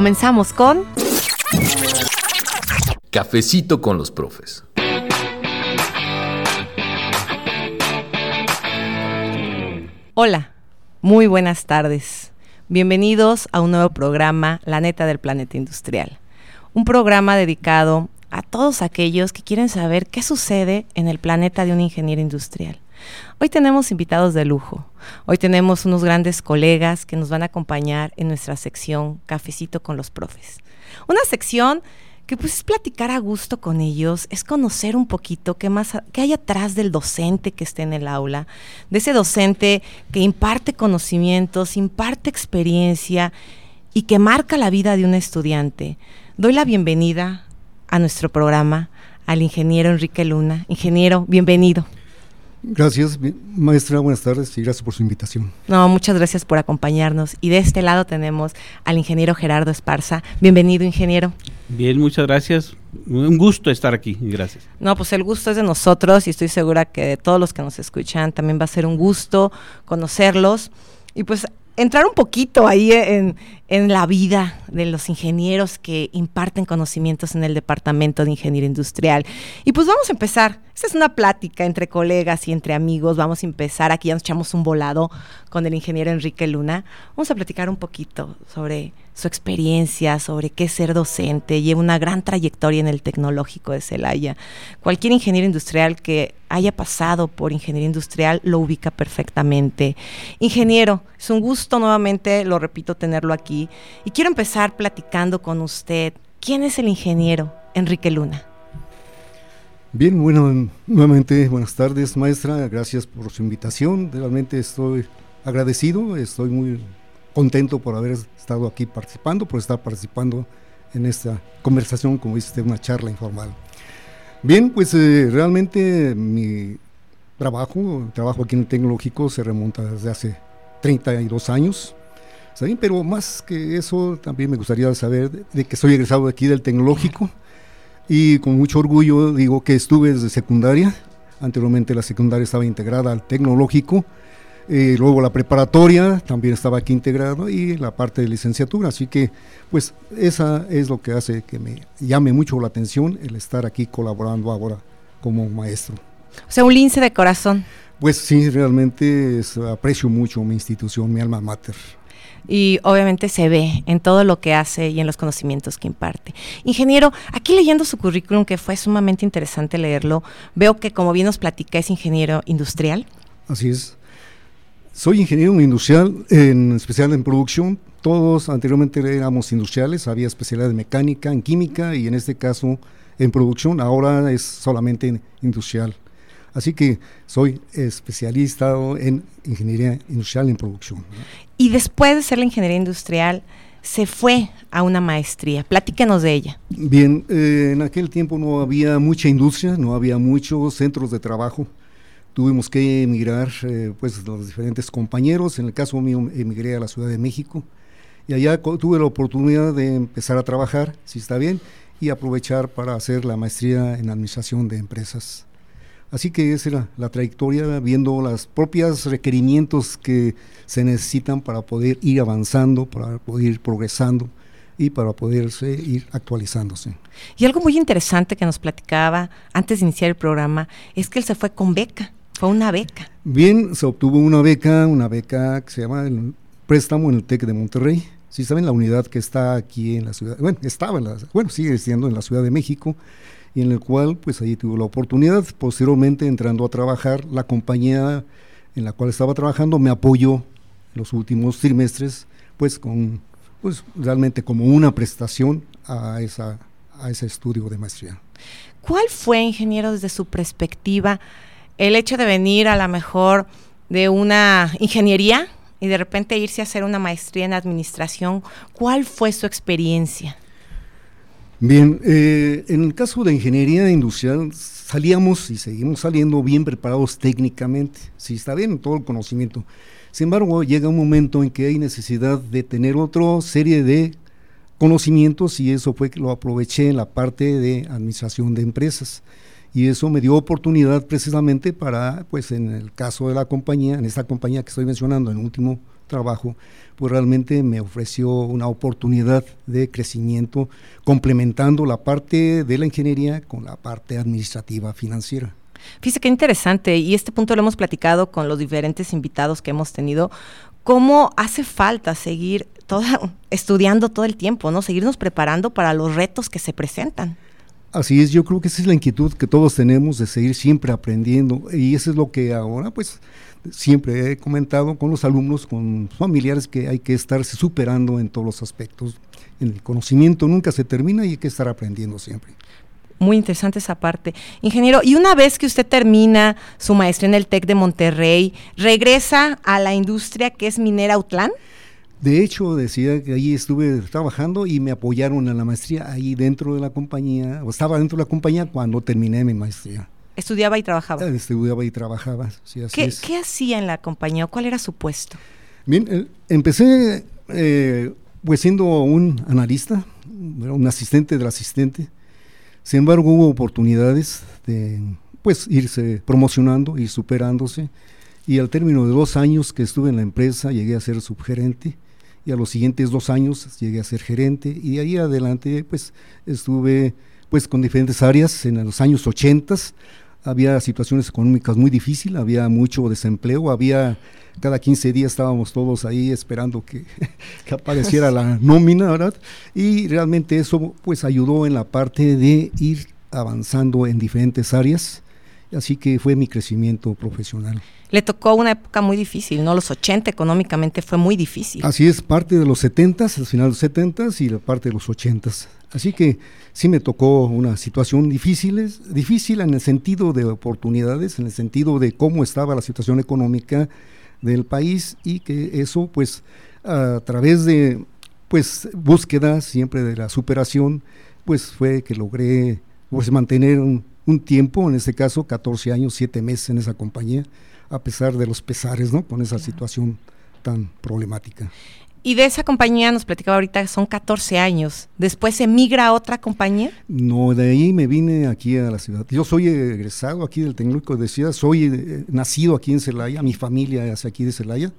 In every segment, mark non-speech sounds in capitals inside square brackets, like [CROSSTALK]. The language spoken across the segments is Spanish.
Comenzamos con Cafecito con los profes. Hola, muy buenas tardes. Bienvenidos a un nuevo programa, La Neta del Planeta Industrial. Un programa dedicado a todos aquellos que quieren saber qué sucede en el planeta de un ingeniero industrial. Hoy tenemos invitados de lujo. Hoy tenemos unos grandes colegas que nos van a acompañar en nuestra sección Cafecito con los Profes. Una sección que pues es platicar a gusto con ellos, es conocer un poquito qué más qué hay atrás del docente que esté en el aula, de ese docente que imparte conocimientos, imparte experiencia y que marca la vida de un estudiante. Doy la bienvenida a nuestro programa al ingeniero Enrique Luna. Ingeniero, bienvenido. Gracias, maestra, buenas tardes y gracias por su invitación. No, muchas gracias por acompañarnos. Y de este lado tenemos al ingeniero Gerardo Esparza. Bienvenido, ingeniero. Bien, muchas gracias. Un gusto estar aquí, gracias. No, pues el gusto es de nosotros y estoy segura que de todos los que nos escuchan también va a ser un gusto conocerlos. Y pues entrar un poquito ahí en, en, la vida de los ingenieros que imparten conocimientos en el Departamento de Ingeniería Industrial. Y pues vamos a empezar. Esta es una plática entre colegas y entre amigos. Vamos a empezar. Aquí ya nos echamos un volado con el ingeniero Enrique Luna. Vamos a platicar un poquito sobre su experiencia, sobre qué ser docente. Lleva una gran trayectoria en el tecnológico de Celaya. Cualquier ingeniero industrial que haya pasado por ingeniería industrial lo ubica perfectamente. Ingeniero, es un gusto nuevamente, lo repito, tenerlo aquí. Y quiero empezar platicando con usted. ¿Quién es el ingeniero Enrique Luna? Bien, bueno, nuevamente buenas tardes, maestra. Gracias por su invitación. Realmente estoy agradecido, estoy muy contento por haber estado aquí participando, por estar participando en esta conversación, como dice una charla informal. Bien, pues eh, realmente mi trabajo, trabajo aquí en el tecnológico se remonta desde hace 32 años. ¿saben? Pero más que eso, también me gustaría saber de, de que soy egresado aquí del tecnológico y con mucho orgullo digo que estuve desde secundaria, anteriormente la secundaria estaba integrada al tecnológico, eh, luego la preparatoria también estaba aquí integrado y la parte de licenciatura, así que pues esa es lo que hace que me llame mucho la atención el estar aquí colaborando ahora como maestro. O sea, un lince de corazón. Pues sí, realmente es, aprecio mucho mi institución, mi alma mater y obviamente se ve en todo lo que hace y en los conocimientos que imparte. Ingeniero, aquí leyendo su currículum, que fue sumamente interesante leerlo, veo que como bien nos platica es ingeniero industrial. Así es. Soy ingeniero industrial, en especial en producción. Todos anteriormente éramos industriales, había especialidad de mecánica, en química y en este caso en producción. Ahora es solamente industrial. Así que soy especialista en ingeniería industrial en producción. Y después de ser la ingeniería industrial, se fue a una maestría. Platíquenos de ella. Bien, eh, en aquel tiempo no había mucha industria, no había muchos centros de trabajo. Tuvimos que emigrar, eh, pues los diferentes compañeros. En el caso mío, emigré a la Ciudad de México y allá tuve la oportunidad de empezar a trabajar, si está bien, y aprovechar para hacer la maestría en administración de empresas. Así que esa era la trayectoria, viendo los propios requerimientos que se necesitan para poder ir avanzando, para poder ir progresando y para poderse ir actualizándose. Y algo muy interesante que nos platicaba antes de iniciar el programa es que él se fue con beca, fue una beca. Bien, se obtuvo una beca, una beca que se llama el préstamo en el TEC de Monterrey. Si saben, la unidad que está aquí en la ciudad, bueno, estaba en la, bueno, sigue siendo en la Ciudad de México, y en el cual pues ahí tuve la oportunidad. Posteriormente entrando a trabajar, la compañía en la cual estaba trabajando me apoyó los últimos trimestres pues con pues realmente como una prestación a esa a ese estudio de maestría. ¿Cuál fue, ingeniero, desde su perspectiva, el hecho de venir a lo mejor de una ingeniería y de repente irse a hacer una maestría en administración? ¿Cuál fue su experiencia? Bien, eh, en el caso de ingeniería industrial salíamos y seguimos saliendo bien preparados técnicamente, sí está bien, todo el conocimiento. Sin embargo, llega un momento en que hay necesidad de tener otra serie de conocimientos y eso fue que lo aproveché en la parte de administración de empresas. Y eso me dio oportunidad precisamente para, pues en el caso de la compañía, en esta compañía que estoy mencionando, en el último trabajo, pues realmente me ofreció una oportunidad de crecimiento complementando la parte de la ingeniería con la parte administrativa financiera. Fíjese qué interesante, y este punto lo hemos platicado con los diferentes invitados que hemos tenido, cómo hace falta seguir toda, estudiando todo el tiempo, ¿no? Seguirnos preparando para los retos que se presentan. Así es, yo creo que esa es la inquietud que todos tenemos de seguir siempre aprendiendo y eso es lo que ahora pues siempre he comentado con los alumnos, con familiares que hay que estarse superando en todos los aspectos. El conocimiento nunca se termina y hay que estar aprendiendo siempre. Muy interesante esa parte. Ingeniero, y una vez que usted termina su maestría en el TEC de Monterrey, ¿regresa a la industria que es minera Autlán? De hecho, decía que ahí estuve trabajando y me apoyaron en la maestría ahí dentro de la compañía, o estaba dentro de la compañía cuando terminé mi maestría. Estudiaba y trabajaba. Eh, estudiaba y trabajaba, sí, así ¿Qué, es. ¿Qué hacía en la compañía? ¿Cuál era su puesto? Bien, eh, empecé eh, pues siendo un analista, un asistente del asistente. Sin embargo, hubo oportunidades de pues irse promocionando y superándose. Y al término de dos años que estuve en la empresa, llegué a ser subgerente y a los siguientes dos años llegué a ser gerente y de ahí adelante pues estuve pues con diferentes áreas en los años 80 había situaciones económicas muy difíciles, había mucho desempleo, había cada 15 días estábamos todos ahí esperando que, [LAUGHS] que apareciera la [LAUGHS] nómina, ¿verdad? Y realmente eso pues ayudó en la parte de ir avanzando en diferentes áreas, así que fue mi crecimiento profesional. Le tocó una época muy difícil, ¿no? Los 80 económicamente fue muy difícil. Así es, parte de los 70, al final de los 70 y la parte de los 80. Así que sí me tocó una situación difícil, difícil en el sentido de oportunidades, en el sentido de cómo estaba la situación económica del país y que eso pues a través de pues búsqueda siempre de la superación pues fue que logré pues mantener un, un tiempo, en este caso 14 años, 7 meses en esa compañía a pesar de los pesares, ¿no? Con esa situación tan problemática. Y de esa compañía nos platicaba ahorita, son 14 años. ¿Después se migra a otra compañía? No, de ahí me vine aquí a la ciudad. Yo soy egresado aquí del Tecnológico de Ciudad, soy eh, nacido aquí en Celaya, mi familia es aquí de Celaya.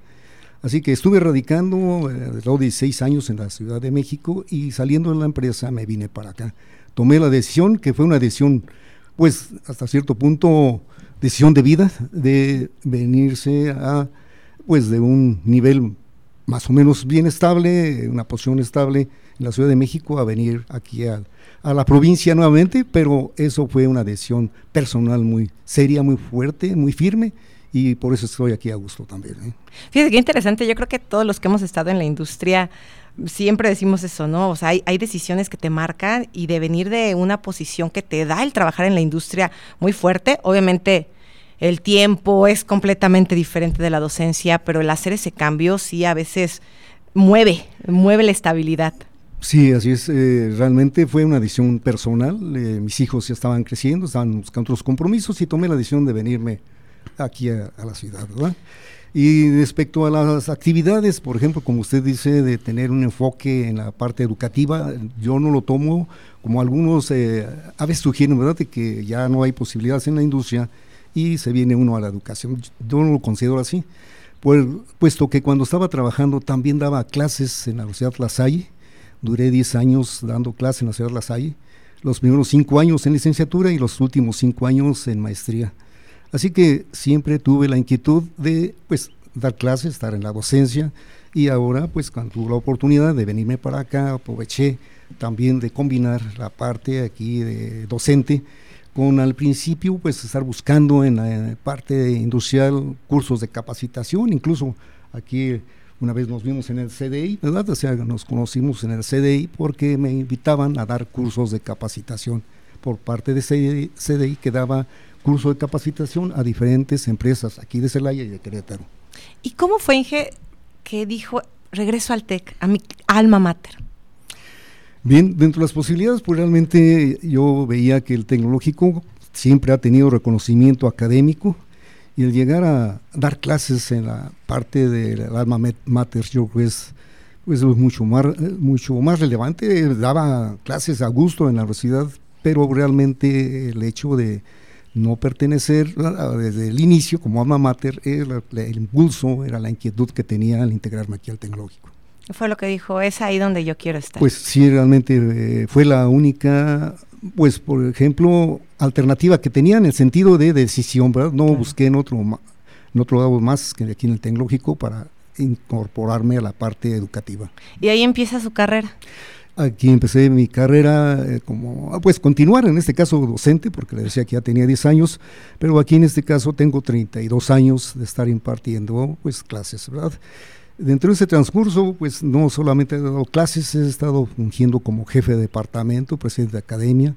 Así que estuve radicando eh, los 16 años en la Ciudad de México y saliendo de la empresa me vine para acá. Tomé la decisión, que fue una decisión, pues hasta cierto punto decisión de vida de venirse a pues de un nivel más o menos bien estable, una posición estable en la Ciudad de México a venir aquí a, a la provincia nuevamente, pero eso fue una decisión personal muy seria, muy fuerte, muy firme y por eso estoy aquí a gusto también. ¿eh? Fíjate qué interesante, yo creo que todos los que hemos estado en la industria siempre decimos eso, ¿no? O sea, hay, hay, decisiones que te marcan y de venir de una posición que te da el trabajar en la industria muy fuerte, obviamente el tiempo es completamente diferente de la docencia, pero el hacer ese cambio sí a veces mueve, mueve la estabilidad. Sí, así es. Eh, realmente fue una decisión personal. Eh, mis hijos ya estaban creciendo, estaban buscando otros compromisos y tomé la decisión de venirme aquí a, a la ciudad, ¿verdad? Y respecto a las actividades, por ejemplo, como usted dice, de tener un enfoque en la parte educativa, yo no lo tomo como algunos eh, a veces sugieren, ¿verdad?, de que ya no hay posibilidades en la industria y se viene uno a la educación. Yo no lo considero así, pues, puesto que cuando estaba trabajando también daba clases en la Universidad La duré 10 años dando clases en la Universidad La Salle, los primeros 5 años en licenciatura y los últimos 5 años en maestría. Así que siempre tuve la inquietud de pues dar clases, estar en la docencia y ahora pues cuando tuve la oportunidad de venirme para acá aproveché también de combinar la parte aquí de docente con al principio pues estar buscando en la parte industrial cursos de capacitación, incluso aquí una vez nos vimos en el CDI, ¿verdad? O sea, nos conocimos en el CDI porque me invitaban a dar cursos de capacitación por parte de CDI, que daba curso de capacitación a diferentes empresas aquí de Celaya y de Querétaro. ¿Y cómo fue, Inge, que dijo, regreso al TEC, a mi alma mater? Bien, dentro de las posibilidades, pues realmente yo veía que el tecnológico siempre ha tenido reconocimiento académico y el llegar a dar clases en la parte del alma mater, yo creo que es pues, mucho, más, mucho más relevante. Daba clases a gusto en la universidad, pero realmente el hecho de no pertenecer desde el inicio como alma mater, el impulso, era la inquietud que tenía al integrarme aquí al tecnológico. Fue lo que dijo, es ahí donde yo quiero estar. Pues sí, realmente eh, fue la única, pues por ejemplo, alternativa que tenía en el sentido de decisión, ¿verdad? No busqué en otro, en otro lado más que aquí en el tecnológico para incorporarme a la parte educativa. ¿Y ahí empieza su carrera? Aquí empecé mi carrera eh, como, pues continuar en este caso docente, porque le decía que ya tenía 10 años, pero aquí en este caso tengo 32 años de estar impartiendo pues clases, ¿verdad? Dentro de ese transcurso, pues no solamente he dado clases, he estado fungiendo como jefe de departamento, presidente de academia,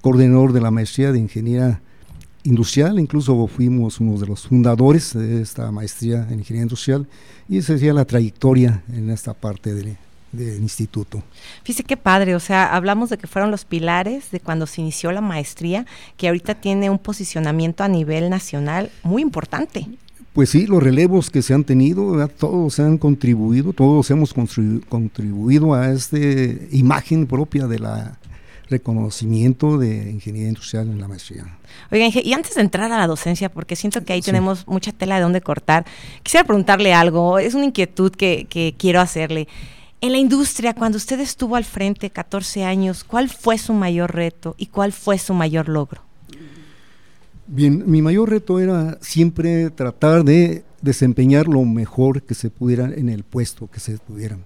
coordinador de la maestría de ingeniería industrial, incluso fuimos uno de los fundadores de esta maestría en ingeniería industrial y esa sería la trayectoria en esta parte del, del instituto. Fíjese qué padre, o sea, hablamos de que fueron los pilares de cuando se inició la maestría, que ahorita tiene un posicionamiento a nivel nacional muy importante. Pues sí, los relevos que se han tenido, todos han contribuido, todos hemos contribuido a esta imagen propia de la reconocimiento de ingeniería industrial en la maestría. Oigan, y antes de entrar a la docencia, porque siento que ahí tenemos mucha tela de dónde cortar, quisiera preguntarle algo, es una inquietud que, que quiero hacerle. En la industria, cuando usted estuvo al frente 14 años, ¿cuál fue su mayor reto y cuál fue su mayor logro? Bien, mi mayor reto era siempre tratar de desempeñar lo mejor que se pudiera en el puesto que se pudiera.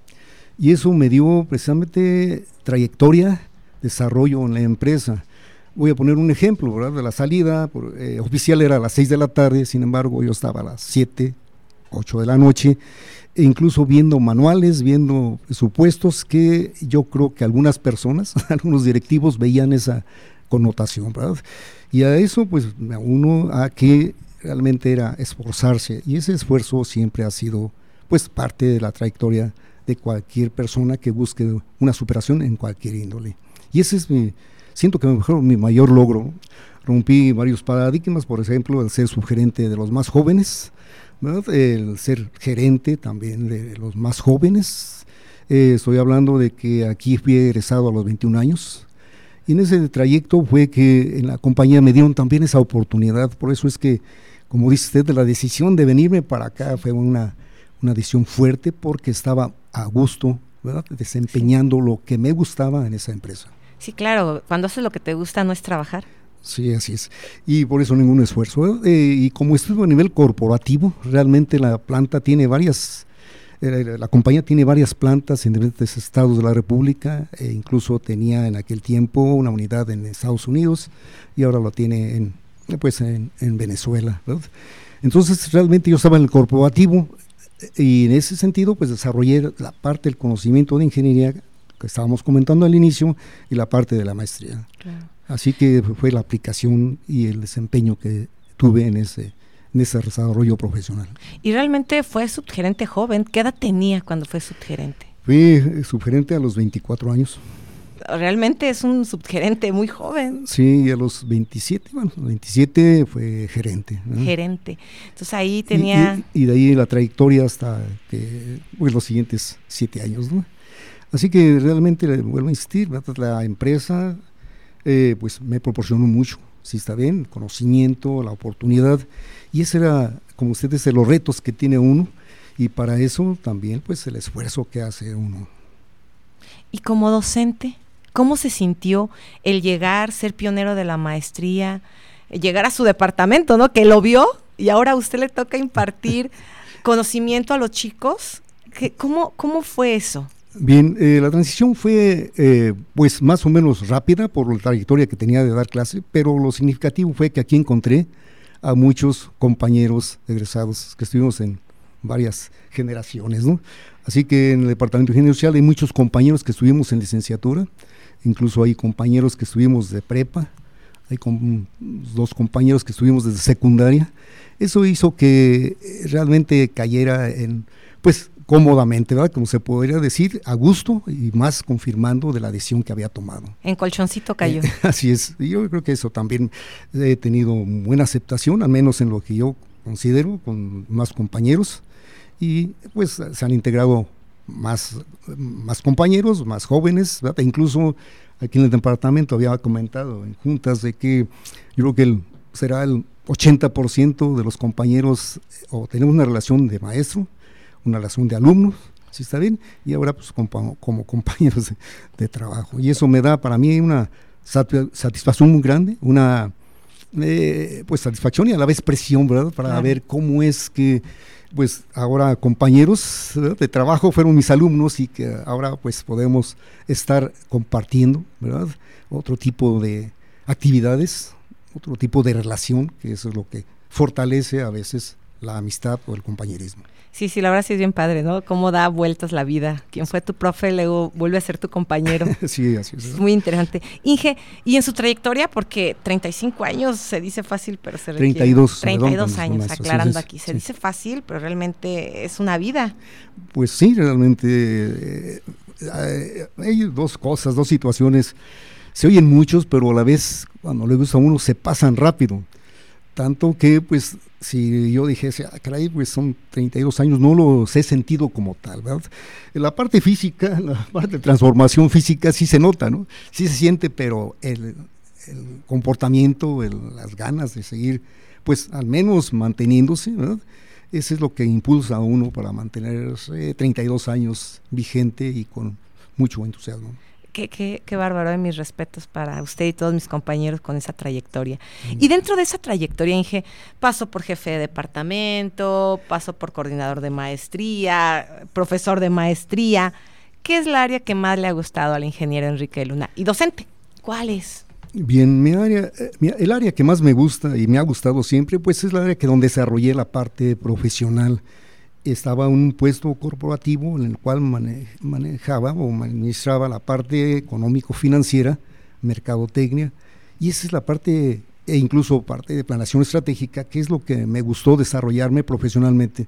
Y eso me dio precisamente trayectoria, desarrollo en la empresa. Voy a poner un ejemplo, ¿verdad? De la salida eh, oficial era a las 6 de la tarde, sin embargo yo estaba a las 7, 8 de la noche, incluso viendo manuales, viendo presupuestos que yo creo que algunas personas, [LAUGHS] algunos directivos veían esa connotación, ¿verdad? Y a eso, pues, uno a que realmente era esforzarse. Y ese esfuerzo siempre ha sido, pues, parte de la trayectoria de cualquier persona que busque una superación en cualquier índole. Y ese es mi, siento que mejor mi mayor logro. Rompí varios paradigmas, por ejemplo, el ser subgerente de los más jóvenes, el ser gerente también de los más jóvenes. Eh, estoy hablando de que aquí fui egresado a los 21 años, y en ese trayecto fue que en la compañía me dieron también esa oportunidad. Por eso es que, como dice usted, la decisión de venirme para acá fue una, una decisión fuerte porque estaba a gusto, ¿verdad? desempeñando lo que me gustaba en esa empresa. Sí, claro, cuando haces lo que te gusta no es trabajar. Sí, así es. Y por eso ningún esfuerzo. Eh, y como estuve a nivel corporativo, realmente la planta tiene varias eh, la compañía tiene varias plantas en diferentes estados de la República, e incluso tenía en aquel tiempo una unidad en Estados Unidos y ahora lo tiene en, pues en, Venezuela. Entonces realmente yo estaba en el corporativo y en ese sentido pues desarrollé la parte del conocimiento de ingeniería que estábamos comentando al inicio y la parte de la maestría. Así que fue la aplicación y el desempeño que tuve en ese en ese desarrollo profesional. Y realmente fue subgerente joven. ¿Qué edad tenía cuando fue subgerente? Fui subgerente a los 24 años. Realmente es un subgerente muy joven. Sí, a los 27, bueno, 27 fue gerente. Gerente. Entonces ahí tenía... Y, de ahí la trayectoria hasta que, pues, los siguientes siete años, ¿no? Así que realmente, vuelvo a insistir, la empresa eh, pues me proporcionó mucho, si está bien, conocimiento, la oportunidad y ese era, como usted dice, los retos que tiene uno y para eso también pues el esfuerzo que hace uno. Y como docente, ¿cómo se sintió el llegar, ser pionero de la maestría, llegar a su departamento, ¿no? Que lo vio y ahora a usted le toca impartir [LAUGHS] conocimiento a los chicos. ¿Cómo, cómo fue eso? Bien, eh, la transición fue eh, pues más o menos rápida por la trayectoria que tenía de dar clase, pero lo significativo fue que aquí encontré a muchos compañeros egresados que estuvimos en varias generaciones, ¿no? Así que en el Departamento de Ingeniería Social hay muchos compañeros que estuvimos en licenciatura, incluso hay compañeros que estuvimos de prepa, hay dos compañeros que estuvimos desde secundaria. Eso hizo que eh, realmente cayera en, pues, cómodamente, ¿verdad? Como se podría decir, a gusto y más confirmando de la decisión que había tomado. En colchoncito cayó. Eh, [LAUGHS] así es. Yo creo que eso también he tenido buena aceptación, al menos en lo que yo considero, con más compañeros. Y pues se han integrado más, más compañeros, más jóvenes, ¿verdad? E incluso aquí en el departamento había comentado en juntas de que yo creo que el, será el 80% de los compañeros o tenemos una relación de maestro, una relación de alumnos, si está bien, y ahora pues como, compañeros de, trabajo. Y eso me da para mí una satisfacción muy grande, una eh, pues satisfacción y a la vez presión, ¿verdad? Para ver cómo es que pues ahora compañeros de trabajo fueron mis alumnos y que ahora pues podemos estar compartiendo, ¿verdad? Otro tipo de actividades, otro tipo de relación, que eso es lo que fortalece a veces la amistad o el compañerismo. Sí, sí, la verdad sí es bien padre, ¿no? Cómo da vueltas la vida. Quien fue tu profe luego vuelve a ser tu compañero. [LAUGHS] sí, así es. Es muy interesante. Inge, y en su trayectoria, porque 35 años se dice fácil, pero se requiere... 32. 32 años, aclarando aquí. Se dice fácil, pero realmente es una vida. Pues sí, realmente eh, eh, hay dos cosas, dos situaciones. Se oyen muchos, pero a la vez, cuando le gusta a uno, se pasan rápido. Tanto que, pues, si yo dijese, ah, caray, pues son 32 años, no los he sentido como tal, ¿verdad? La parte física, [LAUGHS] la parte de transformación física sí se nota, ¿no? Sí se siente, pero el, comportamiento, las ganas de seguir, pues al menos manteniéndose, ¿verdad? Eso es lo que impulsa a uno para mantenerse 32 años vigente y con mucho entusiasmo. Qué, qué, qué, bárbaro, de mis respetos para usted y todos mis compañeros con esa trayectoria. Y dentro de esa trayectoria, Inge, paso por jefe de departamento, paso por coordinador de maestría, profesor de maestría. ¿Qué es la área que más le ha gustado al ingeniero Enrique Luna? Y docente, ¿cuál es? Bien, mi área, eh, el área que más me gusta y me ha gustado siempre, pues es la área que donde desarrollé la parte profesional estaba un puesto corporativo en el cual manejaba o administraba la parte económico-financiera, mercadotecnia, y esa es la parte, e incluso parte de planación estratégica, que es lo que me gustó desarrollarme profesionalmente.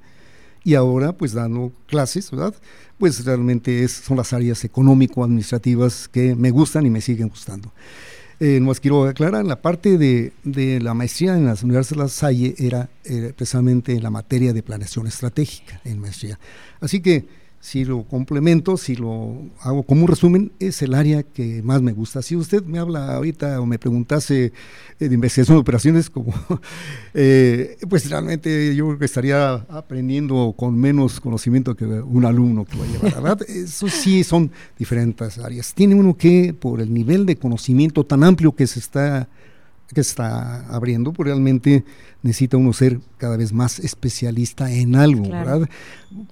Y ahora, pues dando clases, ¿verdad? Pues realmente es, son las áreas económico-administrativas que me gustan y me siguen gustando. Eh, más quiero aclarar, la parte de, la maestría en las universidades de La Salle era eh, precisamente en la materia de planeación estratégica en maestría. Así que si lo complemento, si lo hago como un resumen, es el área que más me gusta. Si usted me habla ahorita o me preguntase eh, de investigación de operaciones, como, [LAUGHS] eh, pues realmente yo creo que estaría aprendiendo con menos conocimiento que un alumno que va a llevar, ¿verdad? [LAUGHS] Eso sí son diferentes áreas. Tiene uno que, por el nivel de conocimiento tan amplio que se está que está abriendo, pues realmente necesita uno ser cada vez más especialista en algo, ¿verdad?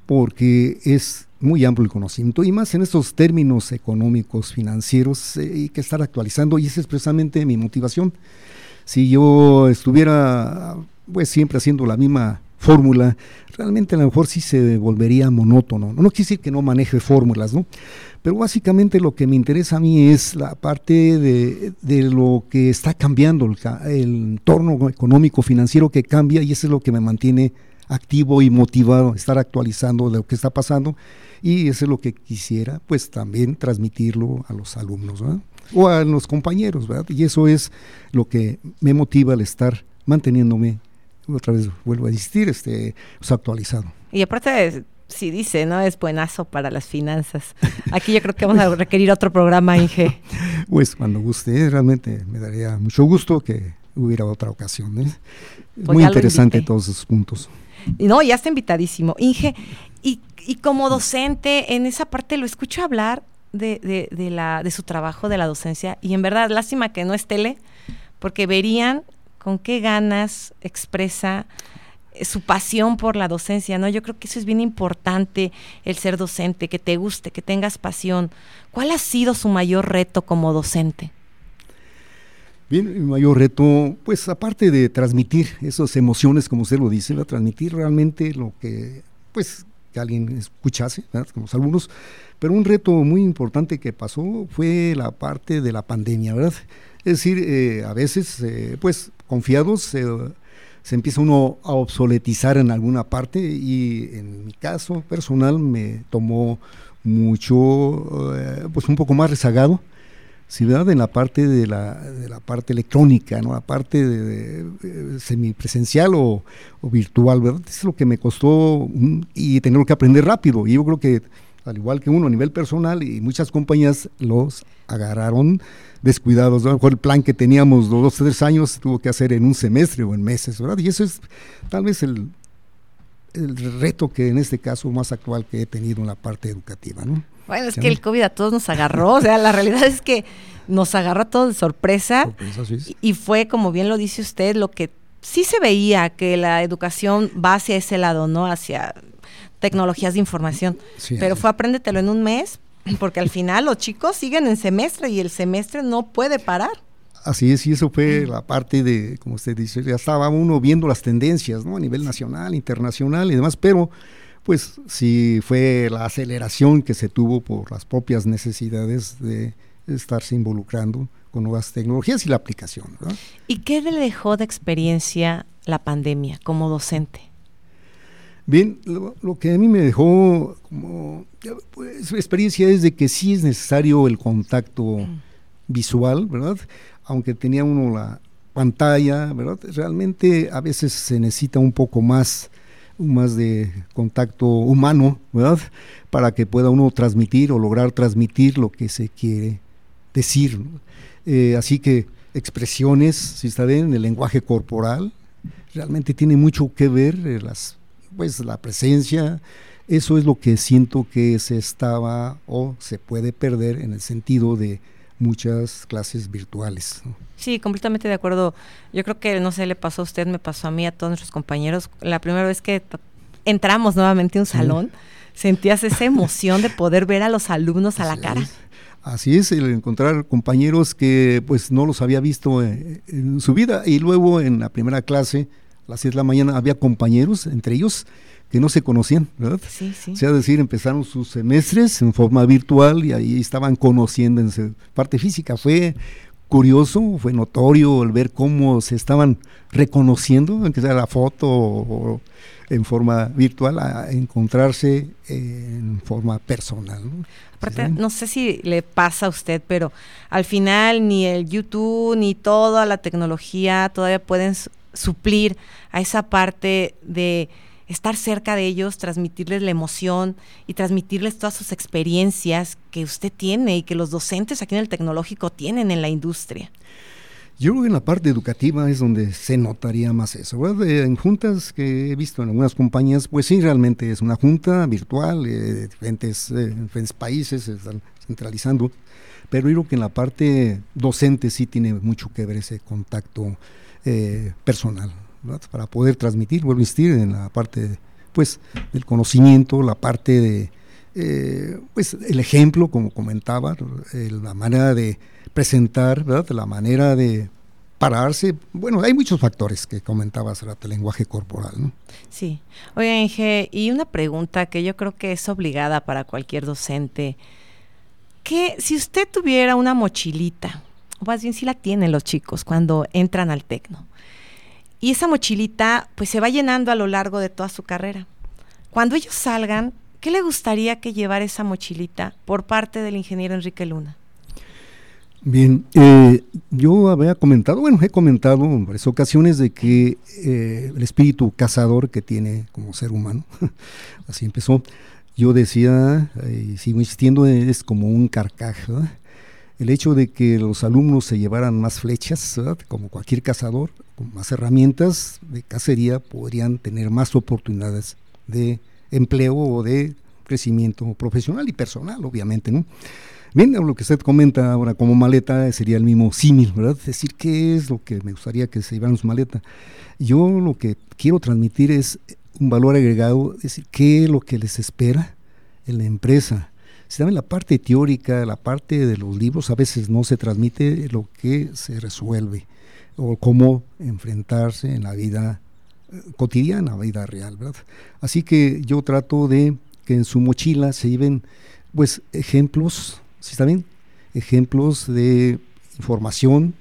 Porque es muy amplio el conocimiento y más en estos términos económicos, financieros, eh, hay que estar actualizando y esa es precisamente mi motivación. Si yo estuviera pues siempre haciendo la misma fórmula, realmente a lo mejor sí se volvería monótono. No, no quiere decir que no maneje fórmulas, ¿no? Pero básicamente lo que me interesa a mí es la parte de, lo que está cambiando, el, entorno económico, financiero que cambia y eso es lo que me mantiene activo y motivado, estar actualizando de lo que está pasando y eso es lo que quisiera pues también transmitirlo a los alumnos o a los compañeros, ¿verdad? Y eso es lo que me motiva al estar manteniéndome otra vez vuelvo a insistir, este, pues, actualizado. Y aparte, si dice, ¿no? Es buenazo para las finanzas. Aquí yo creo que vamos a [LAUGHS] requerir otro programa, Inge. Pues cuando guste, realmente me daría mucho gusto que hubiera otra ocasión. ¿eh? Pues Muy interesante todos esos puntos. No, ya está invitadísimo. Inge, y, y como docente, en esa parte lo escucho hablar de, de, de, la, de su trabajo, de la docencia, y en verdad, lástima que no es tele, porque verían con qué ganas expresa eh, su pasión por la docencia, ¿no? Yo creo que eso es bien importante, el ser docente, que te guste, que tengas pasión. ¿Cuál ha sido su mayor reto como docente? Bien, mi mayor reto, pues aparte de transmitir esas emociones, como usted lo dice, transmitir realmente lo que, pues, que alguien escuchase, ¿verdad? Con los alumnos. Pero un reto muy importante que pasó fue la parte de la pandemia, ¿verdad? Es decir, eh, a veces, eh, pues, confiados, eh, se empieza uno a obsoletizar en alguna parte y en mi caso personal me tomó mucho, eh, pues un poco más rezagado, ¿sí, verdad? En la parte de la, de la parte electrónica, ¿no? La parte de, de, de semipresencial o, virtual, ¿verdad? Es lo que me costó mm, y tener que aprender rápido. Y yo creo que, al igual que uno a nivel personal y muchas compañías los agarraron descuidados. A lo mejor el plan que teníamos los dos, tres años tuvo que hacer en un semestre o en meses, ¿verdad? Y eso es tal vez el, el reto que en este caso más actual que he tenido en la parte educativa, ¿no? Bueno, es que el COVID a todos nos agarró, o sea, la realidad es que nos agarró a todos de sorpresa, sorpresa sí. y fue, como bien lo dice usted, lo que sí se veía que la educación va hacia ese lado, ¿no? Hacia tecnologías de información, sí, pero fue apréndetelo en un mes, porque al final los chicos siguen en semestre y el semestre no puede parar. Así es, y eso fue la parte de, como usted dice, ya estaba uno viendo las tendencias, ¿no? A nivel nacional, internacional y demás, pero pues sí fue la aceleración que se tuvo por las propias necesidades de estarse involucrando con nuevas tecnologías y la aplicación. ¿verdad? ¿Y qué le dejó de experiencia la pandemia como docente? Bien, lo, lo, que a mí me dejó como pues, experiencia es de que sí es necesario el contacto mm. visual, ¿verdad? Aunque tenía uno la pantalla, ¿verdad? Realmente a veces se necesita un poco más, más de contacto humano, ¿verdad? Para que pueda uno transmitir o lograr transmitir lo que se quiere decir. ¿no? Eh, así que expresiones, si está bien, el lenguaje corporal, realmente tiene mucho que ver eh, las pues la presencia, eso es lo que siento que se estaba o se puede perder en el sentido de muchas clases virtuales. ¿no? Sí, completamente de acuerdo. Yo creo que, no sé, le pasó a usted, me pasó a mí, a todos nuestros compañeros. La primera vez que entramos nuevamente a un salón, sí. sentías esa emoción de poder ver a los alumnos a la cara. Es. Así es, el encontrar compañeros que pues no los había visto en, en su vida y luego en la primera clase las 6 de la mañana había compañeros, entre ellos, que no se conocían, ¿verdad? Sí, sí. O sea, decir, empezaron sus semestres en forma virtual y ahí estaban su parte física. Fue curioso, fue notorio el ver cómo se estaban reconociendo, aunque sea la foto o en forma virtual, a encontrarse en forma personal. ¿no? Aparte, no sé si le pasa a usted, pero al final ni el YouTube ni toda la tecnología todavía pueden suplir a esa parte de estar cerca de ellos, transmitirles la emoción y transmitirles todas sus experiencias que usted tiene y que los docentes aquí en el tecnológico tienen en la industria. Yo creo que en la parte educativa es donde se notaría más eso. ¿verdad? En juntas que he visto en algunas compañías, pues sí, realmente es una junta virtual, eh, diferentes, eh, diferentes países, se están centralizando, pero yo creo que en la parte docente sí tiene mucho que ver ese contacto eh, personal, ¿verdad? para poder transmitir, vuelvo a insistir, en la parte pues, del conocimiento, la parte de, eh, pues, el ejemplo, como comentaba, eh, la manera de presentar, ¿verdad? la manera de pararse, bueno, hay muchos factores que comentabas, el lenguaje corporal. ¿no? Sí. Oye, Inge, y una pregunta que yo creo que es obligada para cualquier docente, que si usted tuviera una mochilita, más bien sí la tienen los chicos cuando entran al tecno. Y esa mochilita pues se va llenando a lo largo de toda su carrera. Cuando ellos salgan, ¿qué le gustaría que llevara esa mochilita por parte del ingeniero Enrique Luna? Bien, eh, yo había comentado, bueno, he comentado en varias ocasiones de que eh, el espíritu cazador que tiene como ser humano, [LAUGHS] así empezó, yo decía, eh, y sigo insistiendo, es como un carcaj, ¿verdad? El hecho de que los alumnos se llevaran más flechas, ¿verdad? como cualquier cazador, con más herramientas de cacería, podrían tener más oportunidades de empleo o de crecimiento profesional y personal, obviamente, ¿no? Bien, lo que usted comenta ahora como maleta sería el mismo símil, ¿verdad? Es decir, ¿qué es lo que me gustaría que se llevaran su maleta? Yo lo que quiero transmitir es un valor agregado, es decir, ¿qué es lo que les espera en la empresa? Si también la parte teórica, la parte de los libros, a veces no se transmite lo que se resuelve o cómo enfrentarse en la vida cotidiana, vida real, ¿verdad? Así que yo trato de que en su mochila se lleven pues ejemplos, ¿sí está bien? Ejemplos de información,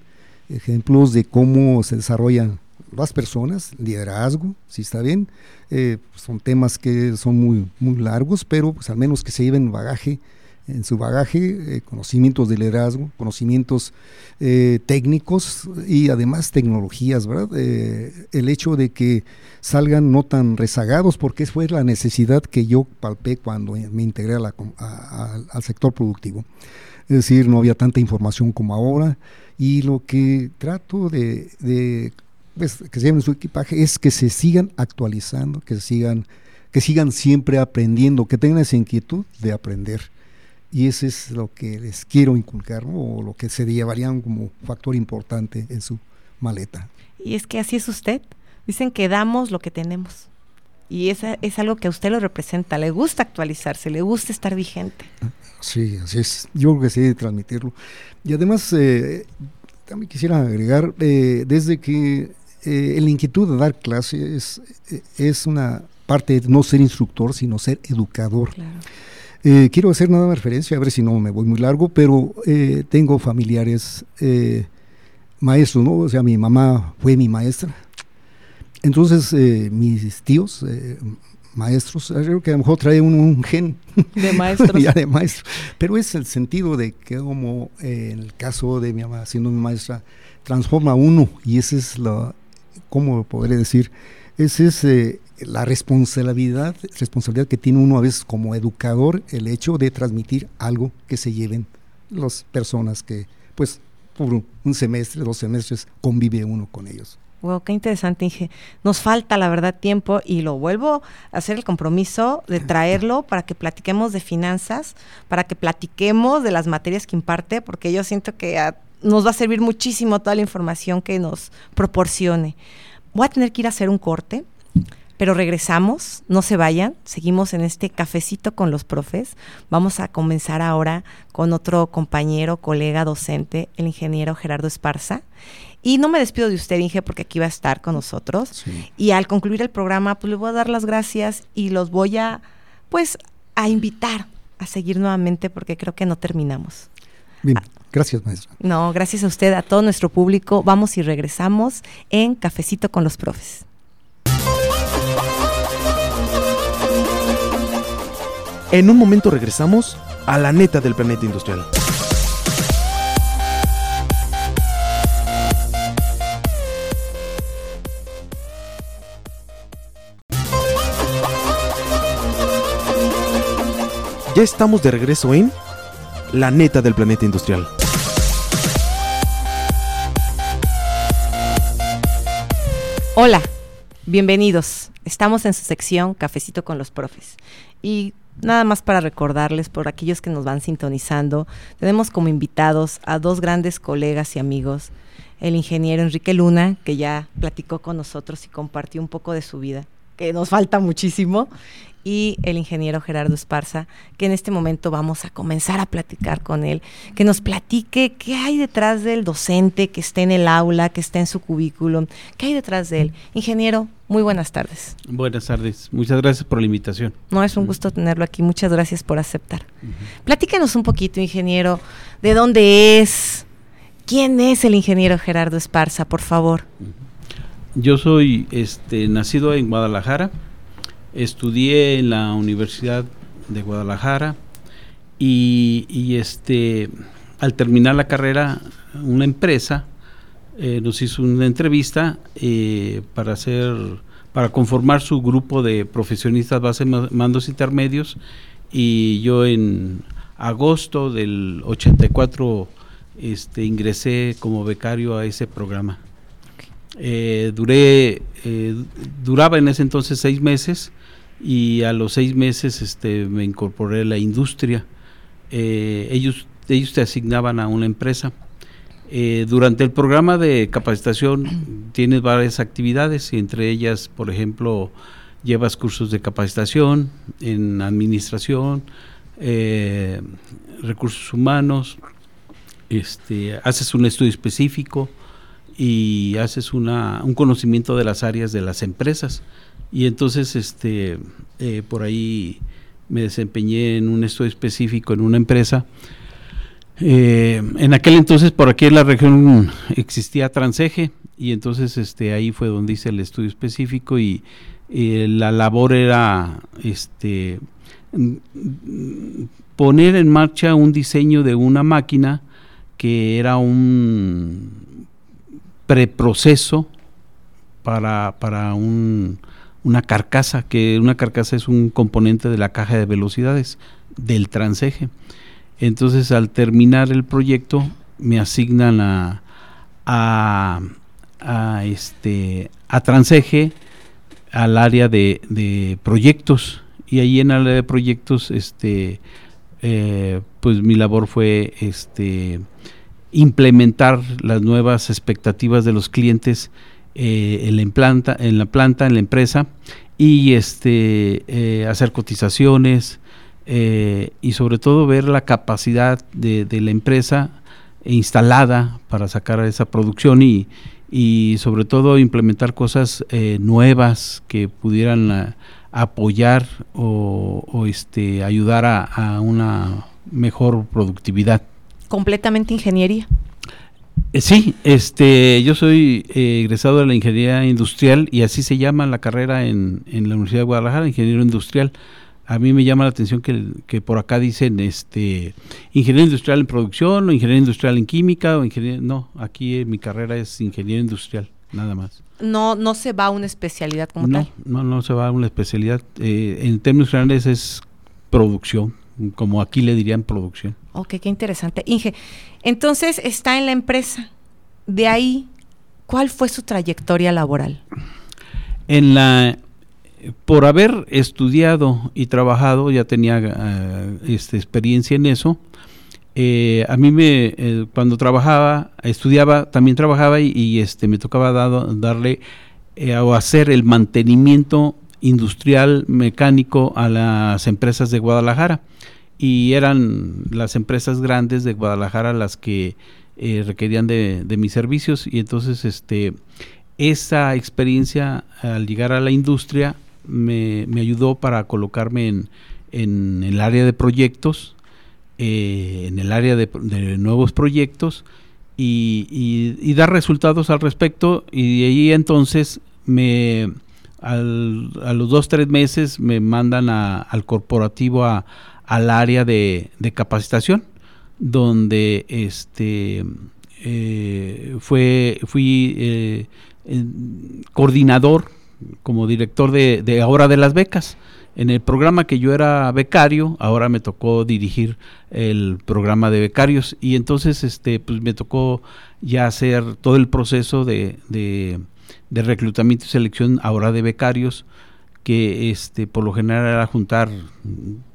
ejemplos de cómo se desarrollan las personas, liderazgo, si está bien. Eh, son temas que son muy, muy largos, pero pues al menos que se lleven bagaje, en su bagaje, eh, conocimientos de liderazgo, conocimientos eh, técnicos y además tecnologías, ¿verdad? el hecho de que salgan no tan rezagados, porque fue la necesidad que yo palpé cuando me integré al sector productivo. Es decir, no había tanta información como ahora y lo que trato de pues, que se lleven su equipaje es que se sigan actualizando, que sigan, que sigan siempre aprendiendo, que tengan esa inquietud de aprender. Y ese es lo que les quiero inculcar, o lo que se llevarían como factor importante en su maleta. Y es que así es usted. Dicen que damos lo que tenemos. Y esa es algo que a usted lo representa. Le gusta actualizarse, le gusta estar vigente. Sí, así es. Yo creo que sí de transmitirlo. Y además, eh, también quisiera agregar, eh, desde que eh, la inquietud de dar clases es, una parte de no ser instructor, sino ser educador. Eh, quiero hacer nada de referencia, a ver si no me voy muy largo, pero eh, tengo familiares eh, maestros, ¿no? O sea, mi mamá fue mi maestra. Entonces, mis tíos, maestros, creo que a lo mejor trae un, gen de [LAUGHS] maestros. ya de maestro. Pero es el sentido de que, como en el caso de mi mamá, siendo mi maestra, transforma uno y esa es la, ¿cómo podré decir? Esa es eh, la responsabilidad, responsabilidad que tiene uno a veces como educador, el hecho de transmitir algo que se lleven las personas que, pues, por un semestre, dos semestres, convive uno con ellos. Wow, qué interesante, Inge. Nos falta, la verdad, tiempo y lo vuelvo a hacer el compromiso de [LAUGHS] traerlo para que platiquemos de finanzas, para que platiquemos de las materias que imparte, porque yo siento que a nos va a servir muchísimo toda la información que nos proporcione. Voy a tener que ir a hacer un corte, pero regresamos, no se vayan, seguimos en este cafecito con los profes. Vamos a comenzar ahora con otro compañero, colega, docente, el ingeniero Gerardo Esparza. Y no me despido de usted, Inge, porque aquí va a estar con nosotros. Y al concluir el programa, pues le voy a dar las gracias y los voy a, pues, a invitar a seguir nuevamente porque creo que no terminamos. Bien, gracias maestra. No, gracias a usted, a todo nuestro público. Vamos y regresamos en Cafecito con los Profes. En un momento regresamos a la neta del planeta industrial. Ya estamos de regreso en la neta del planeta industrial. Hola, bienvenidos. Estamos en su sección Cafecito con los Profes. Y nada más para recordarles, por aquellos que nos van sintonizando, tenemos como invitados a dos grandes colegas y amigos, el ingeniero Enrique Luna, que ya platicó con nosotros y compartió un poco de su vida, que nos falta muchísimo, y el ingeniero Gerardo Esparza, que en este momento vamos a comenzar a platicar con él, que nos platique qué hay detrás del docente que esté en el aula, que esté en su cubículo, qué hay detrás de él. Ingeniero, muy buenas tardes. Buenas tardes, muchas gracias por la invitación. No, es un gusto tenerlo aquí, muchas gracias por aceptar. Platíquenos un poquito, ingeniero, de dónde es, quién es el ingeniero Gerardo Esparza, por favor. Yo soy este, nacido en Guadalajara, estudié en la Universidad de Guadalajara y, este al terminar la carrera una empresa eh, nos hizo una entrevista eh, para hacer para conformar su grupo de profesionistas base mandos intermedios y yo en agosto del 84 este, ingresé como becario a ese programa. Eh, duré, duraba en ese entonces seis meses y a los seis meses este, me incorporé a la industria. Eh, ellos, ellos te asignaban a una empresa. Eh, durante el programa de capacitación tienes varias actividades y entre ellas, por ejemplo, llevas cursos de capacitación en administración, eh, recursos humanos, este, haces un estudio específico y haces una, un conocimiento de las áreas de las empresas. Y entonces, este, eh, por ahí me desempeñé en un estudio específico en una empresa. Eh, en aquel entonces, por aquí en la región existía Transeje, y entonces este, ahí fue donde hice el estudio específico y, la labor era este, poner en marcha un diseño de una máquina que era un preproceso para, para un, una carcasa, que una carcasa es un componente de la caja de velocidades del transeje. Entonces al terminar el proyecto me asignan a, a, este, a transeje al área de, de, proyectos y ahí en el área de proyectos este eh, pues mi labor fue este implementar las nuevas expectativas de los clientes eh, en, la planta, en la planta, en la empresa, y este, eh, hacer cotizaciones eh, y sobre todo ver la capacidad de, la empresa instalada para sacar esa producción y, y sobre todo implementar cosas nuevas que pudieran apoyar o, este, ayudar a una mejor productividad. Completamente ingeniería. Eh, sí, este, yo soy eh, egresado de la ingeniería industrial y así se llama la carrera en, en, la Universidad de Guadalajara, ingeniero industrial. A mí me llama la atención que, que por acá dicen este ingeniero industrial en producción o ingeniero industrial en química o ingeniero no, aquí eh, mi carrera es ingeniero industrial, nada más. No, no se va a una especialidad como no, tal. No, no se va a una especialidad. en términos generales es producción, como aquí le dirían producción. Ok, qué interesante. Inge, entonces está en la empresa. De ahí, ¿cuál fue su trayectoria laboral? En la, por haber estudiado y trabajado, ya tenía uh, este, experiencia en eso. Eh, a mí me, eh, cuando trabajaba, estudiaba, también trabajaba y, y este, me tocaba dado, darle eh, o hacer el mantenimiento industrial mecánico a las empresas de Guadalajara. Y eran las empresas grandes de Guadalajara las que eh, requerían de, mis servicios. Y entonces este esa experiencia al llegar a la industria me, ayudó para colocarme en, en, el área de proyectos, eh, en el área de, nuevos proyectos y, dar resultados al respecto. Y de ahí entonces me a los dos tres meses me mandan al corporativo a, al área de, capacitación, donde este eh, fue, fui eh, coordinador como director de, ahora de las becas. En el programa que yo era becario, ahora me tocó dirigir el programa de becarios y entonces este pues me tocó ya hacer todo el proceso de, de reclutamiento y selección ahora de becarios que este por lo general era juntar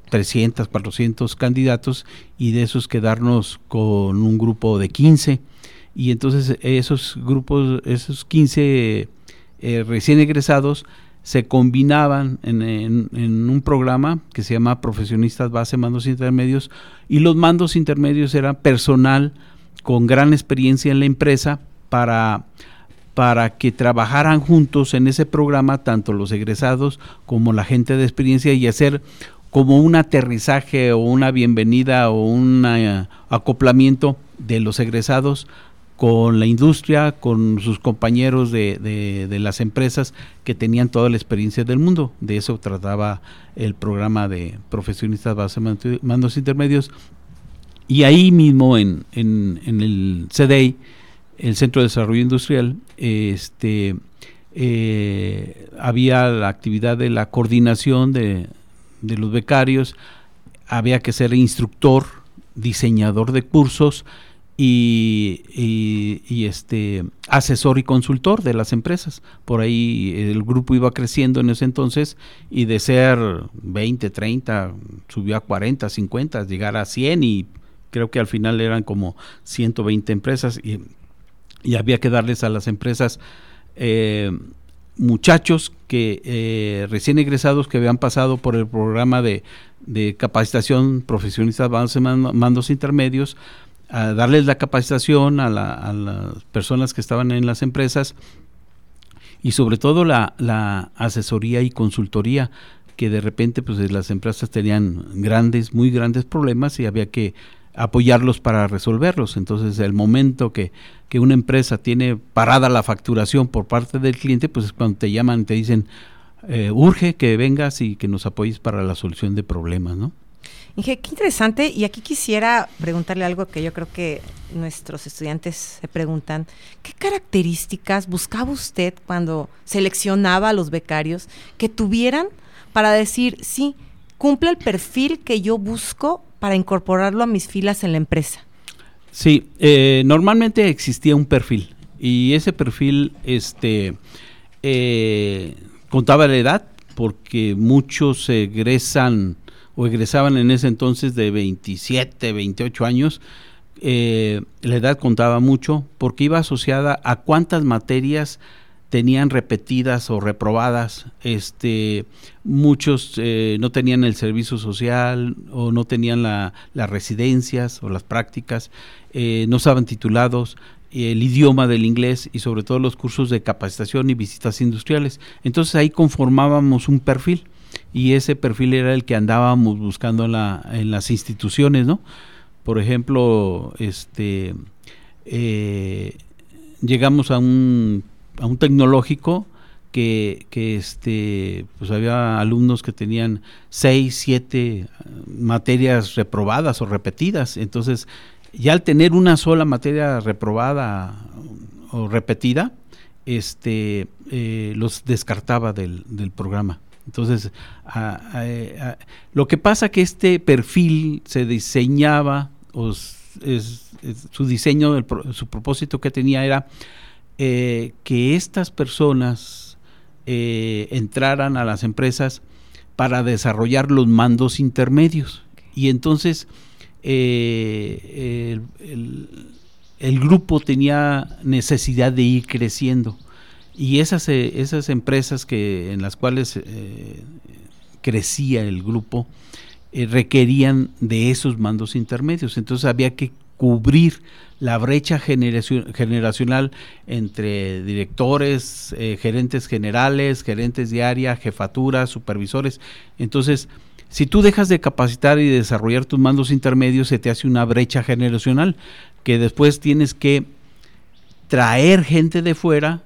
300, 400 candidatos y de esos quedarnos con un grupo de 15 y entonces esos grupos, esos 15 eh, recién egresados se combinaban en, un programa que se llama Profesionistas Base Mandos Intermedios y los mandos intermedios eran personal con gran experiencia en la empresa para para que trabajaran juntos en ese programa tanto los egresados como la gente de experiencia y hacer como un aterrizaje o una bienvenida o un eh, acoplamiento de los egresados con la industria, con sus compañeros de, las empresas que tenían toda la experiencia del mundo. De eso trataba el programa de profesionistas base mandos intermedios. Y ahí mismo en, en, en el CDI, el Centro de Desarrollo Industrial, este, eh, había la actividad de la coordinación de, de los becarios, había que ser instructor, diseñador de cursos y, y, este asesor y consultor de las empresas. Por ahí el grupo iba creciendo en ese entonces y de ser 20, 30, subió a 40, 50, llegar a 100 y creo que al final eran como 120 empresas y había que darles a las empresas eh, muchachos que eh, recién egresados que habían pasado por el programa de, capacitación profesionistas mandos intermedios a darles la capacitación a, las personas que estaban en las empresas y sobre todo la, la, asesoría y consultoría que de repente pues las empresas tenían grandes, muy grandes problemas y había que apoyarlos para resolverlos. Entonces, el momento que, que, una empresa tiene parada la facturación por parte del cliente, pues es cuando te llaman, te dicen, eh, urge que vengas y que nos apoyes para la solución de problemas, ¿no? Inge, qué interesante. Y aquí quisiera preguntarle algo que yo creo que nuestros estudiantes se preguntan. ¿Qué características buscaba usted cuando seleccionaba a los becarios que tuvieran para decir, sí, cumple el perfil que yo busco para incorporarlo a mis filas en la empresa? Sí, eh, normalmente existía un perfil y ese perfil este, eh, contaba la edad porque muchos egresan o egresaban en ese entonces de 27, 28 años, eh, la edad contaba mucho porque iba asociada a cuántas materias tenían repetidas o reprobadas, este, muchos eh, no tenían el servicio social o no tenían las residencias o las prácticas, eh, no estaban titulados, el idioma del inglés y sobre todo los cursos de capacitación y visitas industriales. Entonces ahí conformábamos un perfil y ese perfil era el que andábamos buscando en, la, en las instituciones, ¿no? Por ejemplo, este, eh, llegamos a un, a un tecnológico que, que, este, pues había alumnos que tenían seis, siete materias reprobadas o repetidas, entonces ya al tener una sola materia reprobada o repetida, este, eh, los descartaba del, del programa. Entonces, lo que pasa que este perfil se diseñaba, o es, su diseño, su propósito que tenía era eh, que estas personas eh, entraran a las empresas para desarrollar los mandos intermedios. Y entonces eh, el grupo tenía necesidad de ir creciendo y esas, esas empresas que, en las cuales crecía el grupo requerían de esos mandos intermedios. Entonces había que cubrir la brecha generacional entre directores, gerentes generales, gerentes de área, jefaturas, supervisores. Entonces, si tú dejas de capacitar y desarrollar tus mandos intermedios, se te hace una brecha generacional que después tienes que traer gente de fuera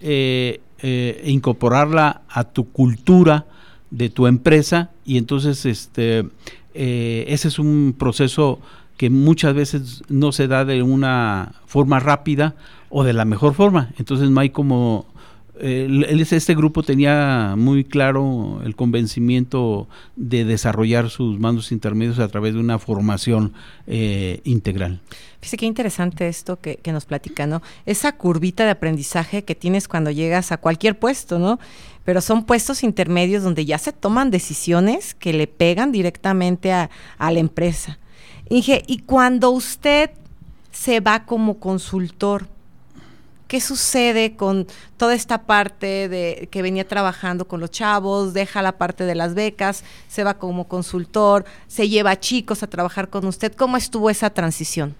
eh, eh, incorporarla a tu cultura de tu empresa y entonces este eh, ese es un proceso que muchas veces no se da de una forma rápida o de la mejor forma entonces no hay como este grupo tenía muy claro el convencimiento de desarrollar sus mandos intermedios a través de una formación eh, integral. Fíjese qué interesante esto que, nos platica, ¿no? Esa curvita de aprendizaje que tienes cuando llegas a cualquier puesto, ¿no? Pero son puestos intermedios donde ya se toman decisiones que le pegan directamente a la empresa. Inge, y cuando usted se va como consultor, ¿Qué sucede con toda esta parte de que venía trabajando con los chavos, deja la parte de las becas, se va como consultor, se lleva a chicos a trabajar con usted? ¿Cómo estuvo esa transición?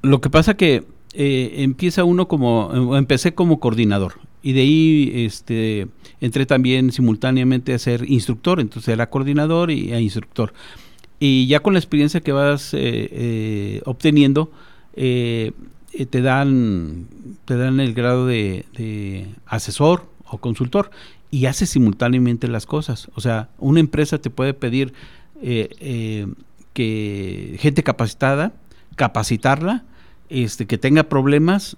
Lo que pasa que eh, empieza uno como, empecé como coordinador y de ahí este, entré también simultáneamente a ser instructor, entonces era coordinador y instructor. Y ya con la experiencia que vas eh, eh, obteniendo, eh, te dan te dan el grado de, asesor o consultor y haces simultáneamente las cosas. O sea, una empresa te puede pedir eh, eh, que gente capacitada, capacitarla, este, que tenga problemas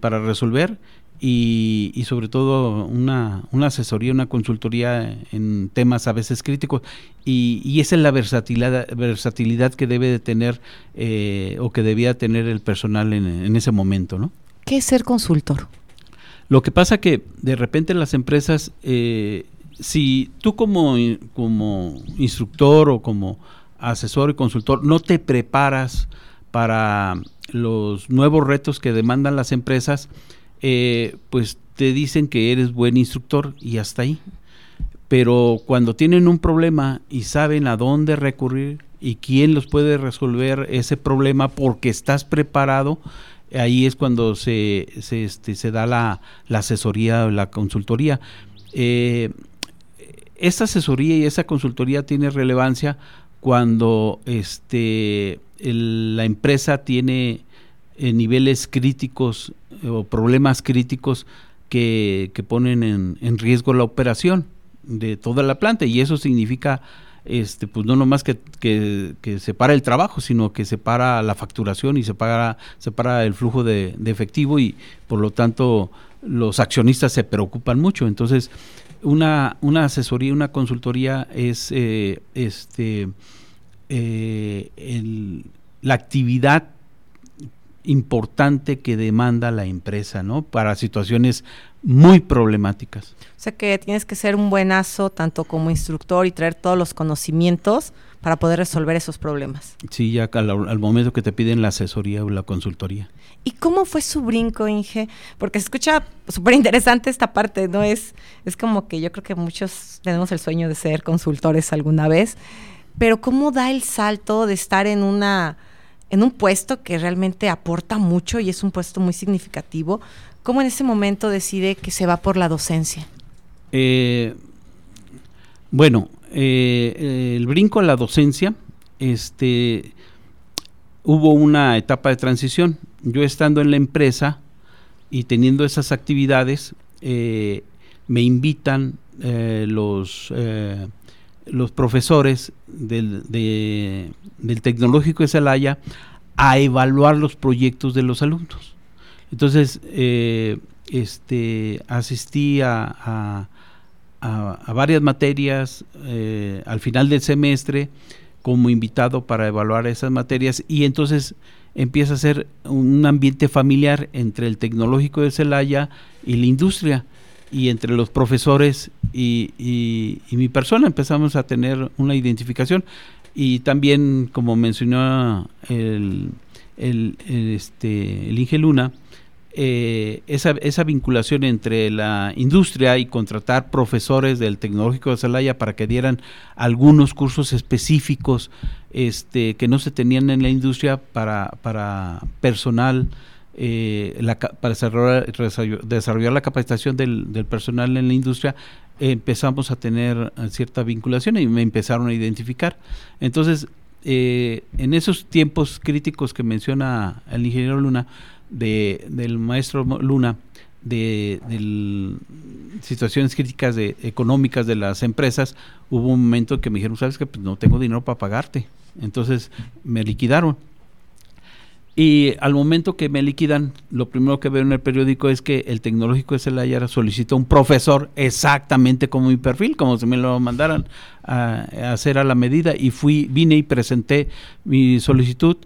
para resolver y, sobre todo una, una, asesoría, una consultoría en temas a veces críticos. Y, esa es la versatilidad, versatilidad que debe de tener eh, o que debía tener el personal en, ese momento. ¿no? ¿Qué es ser consultor? Lo que pasa que de repente las empresas, eh, si tú como, como instructor o como asesor y consultor no te preparas para los nuevos retos que demandan las empresas, eh, pues te dicen que eres buen instructor y hasta ahí. Pero cuando tienen un problema y saben a dónde recurrir y quién los puede resolver ese problema porque estás preparado, ahí es cuando se, se, este, da la, la asesoría o la consultoría. Eh, esta asesoría y esa consultoría tiene relevancia cuando este, la empresa tiene eh, niveles críticos eh, o problemas críticos que, ponen en, en, riesgo la operación de toda la planta. Y eso significa este pues no nomás que, que, que se para el trabajo sino que se para la facturación y se para, se para el flujo de, de efectivo y por lo tanto los accionistas se preocupan mucho. Entonces una, una asesoría, una consultoría es eh, este, la actividad importante que demanda la empresa, ¿no? Para situaciones muy problemáticas. O sea que tienes que ser un buenazo tanto como instructor y traer todos los conocimientos para poder resolver esos problemas. Sí, ya al, momento que te piden la asesoría o la consultoría. ¿Y cómo fue su brinco, Inge? Porque se escucha súper interesante esta parte, ¿no? Es, es como que yo creo que muchos tenemos el sueño de ser consultores alguna vez, pero ¿cómo da el salto de estar en una en un puesto que realmente aporta mucho y es un puesto muy significativo? ¿Cómo en ese momento decide que se va por la docencia? Eh, bueno, eh, el brinco a la docencia, este, hubo una etapa de transición. Yo estando en la empresa y teniendo esas actividades, eh, me invitan eh, los, los profesores del, del Tecnológico de Celaya a evaluar los proyectos de los alumnos. Entonces, este, asistí a a, varias materias eh, al final del semestre como invitado para evaluar esas materias y entonces empieza a ser un ambiente familiar entre el tecnológico de Celaya y la industria y entre los profesores y, mi persona empezamos a tener una identificación. Y también como mencionó el, el, este, el Inge Luna, eh, esa, esa, vinculación entre la industria y contratar profesores del Tecnológico de Celaya para que dieran algunos cursos específicos este, que no se tenían en la industria para, para personal, eh, la, para desarrollar, la capacitación del, personal en la industria, empezamos a tener cierta vinculación y me empezaron a identificar. Entonces, eh, en esos tiempos críticos que menciona el ingeniero Luna, de, del maestro Luna de, situaciones críticas de, económicas de las empresas, hubo un momento que me dijeron, sabes que pues no tengo dinero para pagarte. Entonces me liquidaron. Y al momento que me liquidan, lo primero que veo en el periódico es que el tecnológico de Celaya solicita un profesor exactamente como mi perfil, como si me lo mandaran a, a hacer a la medida. Y fui, vine y presenté mi solicitud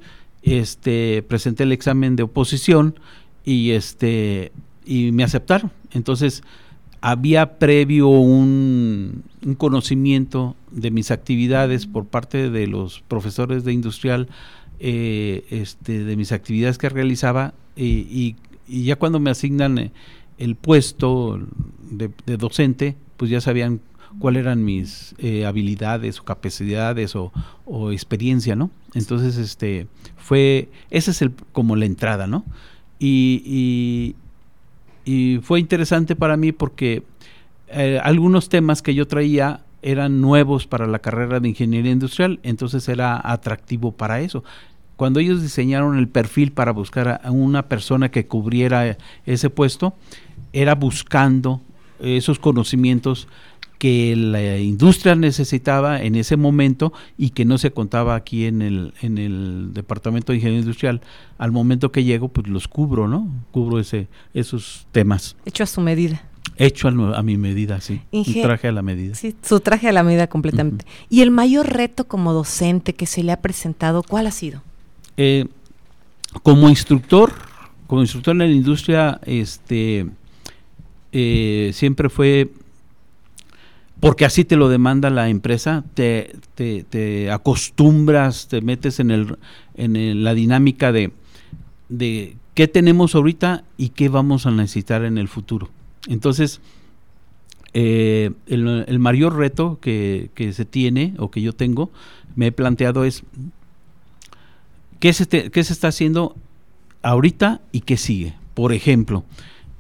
este, presenté el examen de oposición y, este, y me aceptaron. Entonces, había previo un, conocimiento de mis actividades por parte de los profesores de industrial, eh, este, de mis actividades que realizaba, y, ya cuando me asignan eh, el puesto de, docente, pues ya sabían cuáles eran mis eh, habilidades o capacidades o, experiencia, ¿no? Entonces, este, fue, esa es el, como la entrada, ¿no? Y, y, fue interesante para mí porque algunos temas que yo traía eran nuevos para la carrera de ingeniería industrial, entonces era atractivo para eso. Cuando ellos diseñaron el perfil para buscar a una persona que cubriera ese puesto, era buscando esos conocimientos que la industria necesitaba en ese momento y que no se contaba aquí en el, en el Departamento de Ingeniería Industrial. Al momento que llego, pues los cubro, ¿no? Cubro ese, esos temas. Hecho a su medida. Hecho a, mi medida, sí. un traje a la medida. Sí, su traje a la medida completamente. ¿Y el mayor reto como docente que se le ha presentado, cuál ha sido? Eh, como instructor, como instructor en la industria, este, eh, siempre fue porque así te lo demanda la empresa, te, te, acostumbras, te metes en, el, en la dinámica de, de qué tenemos ahorita y qué vamos a necesitar en el futuro. Entonces, eh, el, mayor reto que, se tiene o que yo tengo, me he planteado es qué se, está haciendo ahorita y qué sigue. Por ejemplo,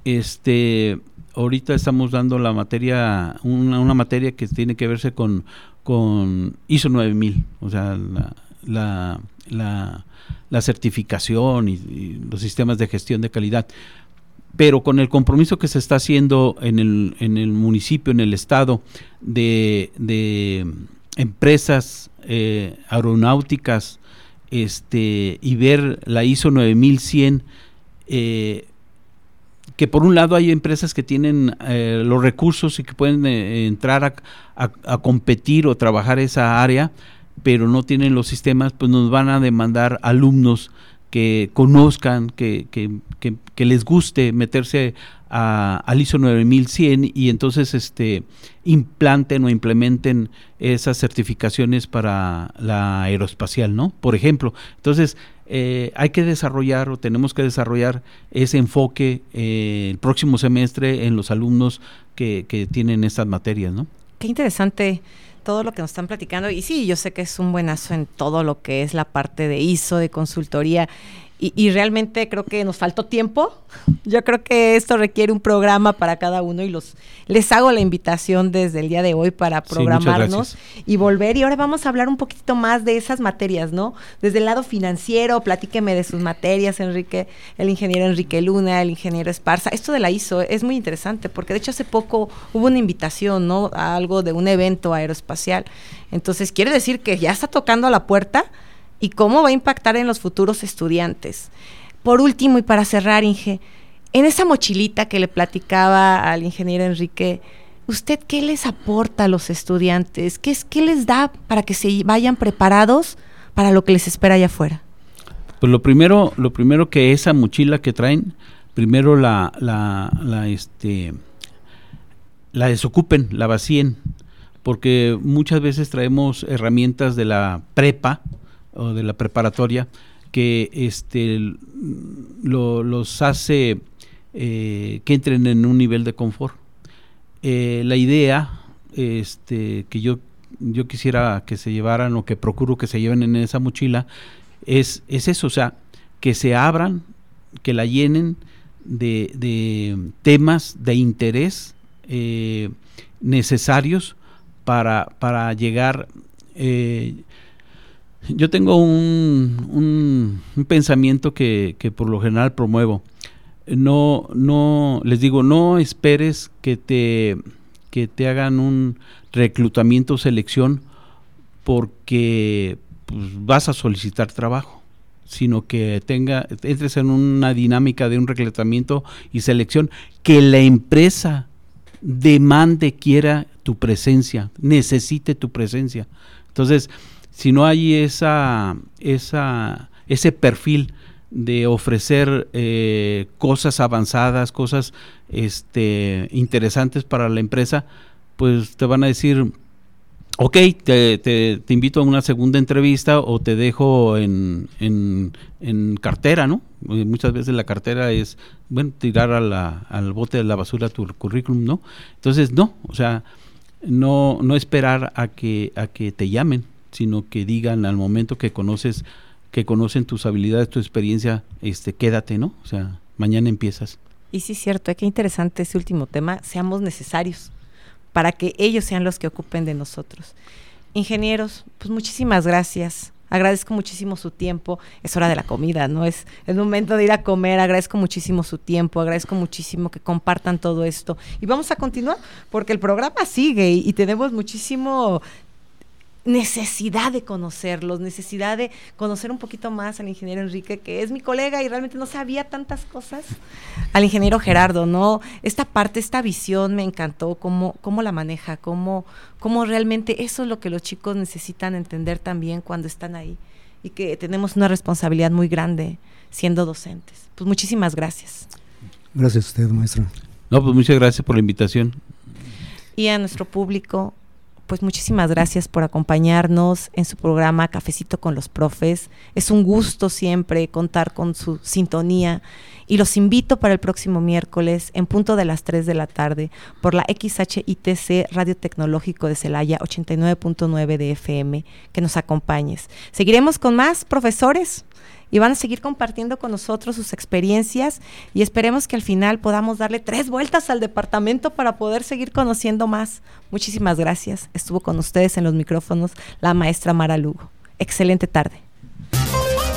este, ahorita estamos dando la materia, una, materia que tiene que verse con, con ISO 9000, o sea, la, la, la, certificación y, los sistemas de gestión de calidad. Pero con el compromiso que se está haciendo en el, en el municipio, en el estado, de, de empresas eh, aeronáuticas este, y ver la ISO 9100, eh, que por un lado hay empresas que tienen eh, los recursos y que pueden eh, entrar a, competir o trabajar esa área, pero no tienen los sistemas, pues nos van a demandar alumnos que conozcan, que, que, que, les guste meterse a, al ISO 9100 y entonces este implanten o implementen esas certificaciones para la aeroespacial, ¿no? Por ejemplo, entonces eh, hay que desarrollar o tenemos que desarrollar ese enfoque eh, el próximo semestre en los alumnos que, que tienen estas materias, ¿no? Qué interesante todo lo que nos están platicando. Y sí, yo sé que es un buenazo en todo lo que es la parte de ISO, de consultoría. Y, realmente creo que nos faltó tiempo. Yo creo que esto requiere un programa para cada uno y los les hago la invitación desde el día de hoy para programarnos y volver. Y ahora vamos a hablar un poquito más de esas materias, ¿no? Desde el lado financiero, platíqueme de sus materias, Enrique, el ingeniero Enrique Luna, el ingeniero Esparza. Esto de la ISO es muy interesante porque de hecho hace poco hubo una invitación, ¿no? A algo de un evento aeroespacial. Entonces, quiere decir que ya está tocando a la puerta y cómo va a impactar en los futuros estudiantes. Por último, y para cerrar, Inge, en esa mochilita que le platicaba al ingeniero Enrique, ¿usted qué les aporta a los estudiantes? ¿Qué, es, qué les da para que se vayan preparados para lo que les espera allá afuera? Pues lo primero, lo primero que esa mochila que traen, primero la, la, este, la desocupen, la vacíen, porque muchas veces traemos herramientas de la prepa, o de la preparatoria que este los hace eh, que entren en un nivel de confort. Eh, la idea este, que yo, yo quisiera que se llevaran o que procuro que se lleven en esa mochila es, es eso, o sea, que se abran, que la llenen de, de temas de interés eh, necesarios para, para llegar yo tengo un, un, pensamiento que, que, por lo general promuevo. No, no, les digo, no esperes que te, que te hagan un reclutamiento o selección porque pues, vas a solicitar trabajo, sino que tenga, entres en una dinámica de un reclutamiento y selección que la empresa demande, quiera tu presencia, necesite tu presencia. Entonces, si no hay esa, esa, ese perfil de ofrecer eh, cosas avanzadas, cosas este, interesantes para la empresa, pues te van a decir, ok, te, te, invito a una segunda entrevista o te dejo en, en, cartera, ¿no? Muchas veces la cartera es, bueno, tirar al bote de la basura tu currículum, ¿no? Entonces, no, o sea, no, no esperar a que, a que te llamen sino que digan al momento que conoces, que conocen tus habilidades, tu experiencia, este, quédate, ¿no? O sea, mañana empiezas. Y sí cierto, qué interesante ese último tema, seamos necesarios para que ellos sean los que ocupen de nosotros. Ingenieros, pues muchísimas gracias. Agradezco muchísimo su tiempo. Es hora de la comida, ¿no? Es el momento de ir a comer. Agradezco muchísimo su tiempo. Agradezco muchísimo que compartan todo esto. Y vamos a continuar porque el programa sigue y, y tenemos muchísimo necesidad de conocerlos, necesidad de conocer un poquito más al ingeniero Enrique, que es mi colega y realmente no sabía tantas cosas, al ingeniero Gerardo, ¿no? Esta parte, esta visión me encantó, cómo, cómo la maneja, cómo, cómo realmente eso es lo que los chicos necesitan entender también cuando están ahí y que tenemos una responsabilidad muy grande siendo docentes. Pues muchísimas gracias. Gracias a usted, maestra. No, pues muchas gracias por la invitación. Y a nuestro público, pues muchísimas gracias por acompañarnos en su programa Cafecito con los Profes. Es un gusto siempre contar con su sintonía y los invito para el próximo miércoles en punto de las 3 de la tarde por la XHITC Radio Tecnológico de Celaya 89.9 de FM que nos acompañes. Seguiremos con más profesores y van a seguir compartiendo con nosotros sus experiencias y esperemos que al final podamos darle tres vueltas al departamento para poder seguir conociendo más. Muchísimas gracias. Estuvo con ustedes en los micrófonos la maestra Mara Lugo. Excelente tarde.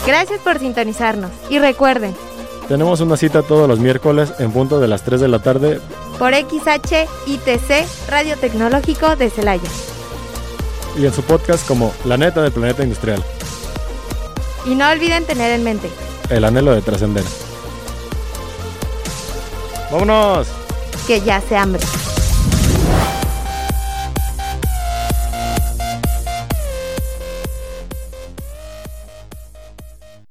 Gracias por sintonizarnos y recuerden, tenemos una cita todos los miércoles en punto de las 3 de la tarde por XHITC Radio Tecnológico de Celaya. Y en su podcast como La neta del planeta industrial. Y no olviden tener en mente el anhelo de trascender. ¡Vámonos! Que ya se hambre.